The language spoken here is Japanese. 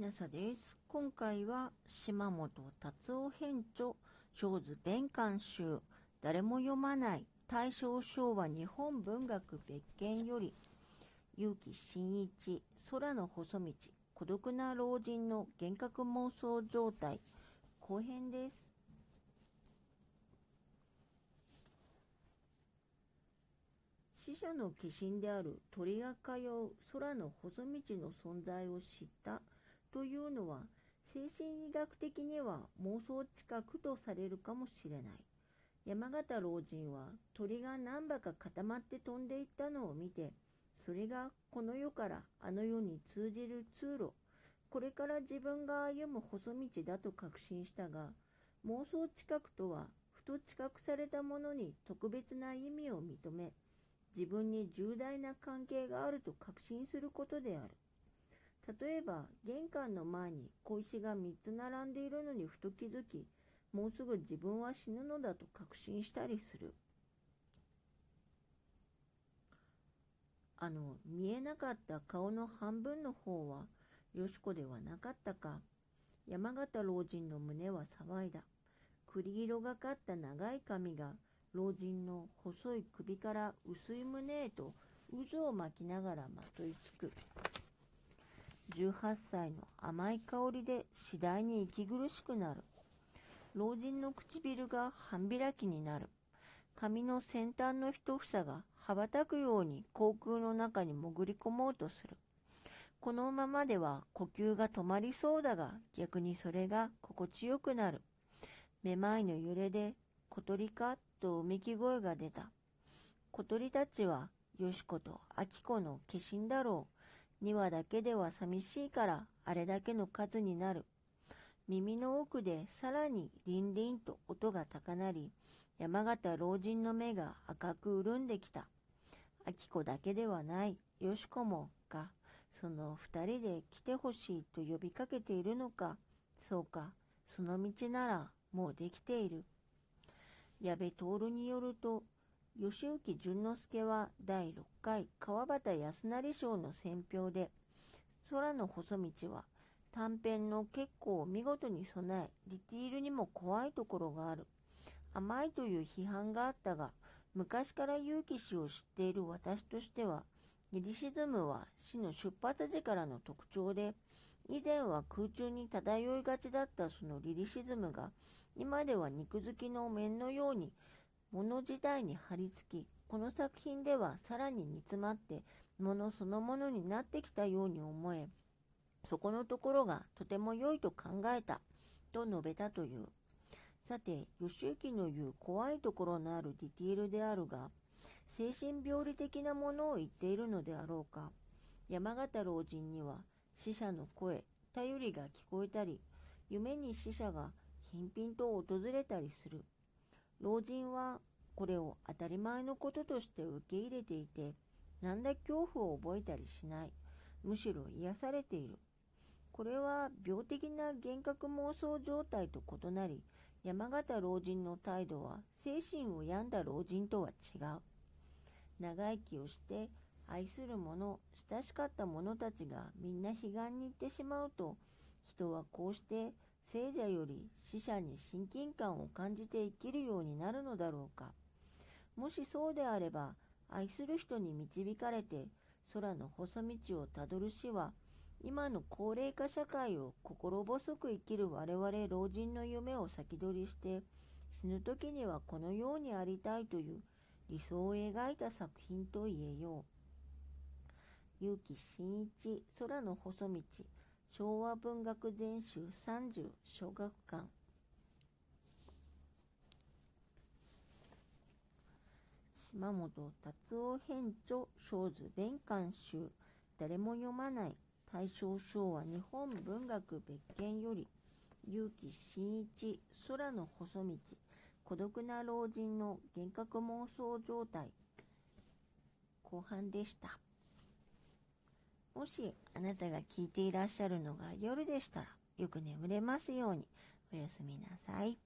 ひなさです。今回は島本達夫編著、小図弁官集、誰も読まない大正昭和日本文学別件より、結城真一、空の細道、孤独な老人の幻覚妄想状態、後編です。死者の寄進である鳥が通う空の細道の存在を知ったというのは精神医学的には妄想近くとされるかもしれない。山形老人は鳥が何羽か固まって飛んでいったのを見て、それがこの世からあの世に通じる通路、これから自分が歩む細道だと確信したが、妄想近くとは、ふと知覚されたものに特別な意味を認め、自分に重大な関係があると確信することである。例えば、玄関の前に小石が3つ並んでいるのにふと気づき、もうすぐ自分は死ぬのだと確信したりする。あの、見えなかった顔の半分の方は、よしこではなかったか。山形老人の胸は騒いだ。栗色がかった長い髪が、老人の細い首から薄い胸へと渦を巻きながらまといつく。18歳の甘い香りで次第に息苦しくなる。老人の唇が半開きになる。髪の先端の一房が羽ばたくように口腔の中に潜り込もうとする。このままでは呼吸が止まりそうだが、逆にそれが心地よくなる。めまいの揺れで、小鳥かとうめき声が出た。小鳥たちは、よしことあきこの化身だろう。2羽だけでは寂しいからあれだけの数になる。耳の奥でさらにリンリンと音が高鳴り、山形老人の目が赤く潤んできた。明子だけではない、よしこも、か、その二人で来てほしいと呼びかけているのか、そうか、その道ならもうできている。矢部徹によると、吉行淳之介は第6回川端康成賞の選評で、空の細道は短編の結構見事に備え、ディティールにも怖いところがある。甘いという批判があったが、昔から結城氏を知っている私としては、リリシズムは死の出発時からの特徴で、以前は空中に漂いがちだったそのリリシズムが、今では肉付きの面のように物自体に張り付き、この作品ではさらに煮詰まって物そのものになってきたように思え、そこのところがとても良いと考えた、と述べたという。さて、義行の言う怖いところのあるディティールであるが、精神病理的なものを言っているのであろうか。山形老人には死者の声、頼りが聞こえたり、夢に死者が頻々と訪れたりする。老人はこれを当たり前のこととして受け入れていて、何ら恐怖を覚えたりしない。むしろ癒されている。これは病的な幻覚妄想状態と異なり、山形老人の態度は精神を病んだ老人とは違う。長生きをして愛する者、親しかった者たちがみんな彼岸に行ってしまうと、人はこうして聖者より死者に親近感を感じて生きるようになるのだろうか。もしそうであれば、愛する人に導かれて空の細道をたどる死は、今の高齢化社会を心細く生きる我々老人の夢を先取りして、死ぬ時にはこのようにありたいという理想を描いた作品と言えよう。結城真一、空の細道、昭和文学全集30小学館。島本達夫編著小図弁官集。誰も読まない。大正昭和日本文学別件より。結城真一。空の細道。孤独な老人の幻覚妄想状態。後半でした。もしあなたが聞いていらっしゃるのが夜でしたら、よく眠れますようにおやすみなさい。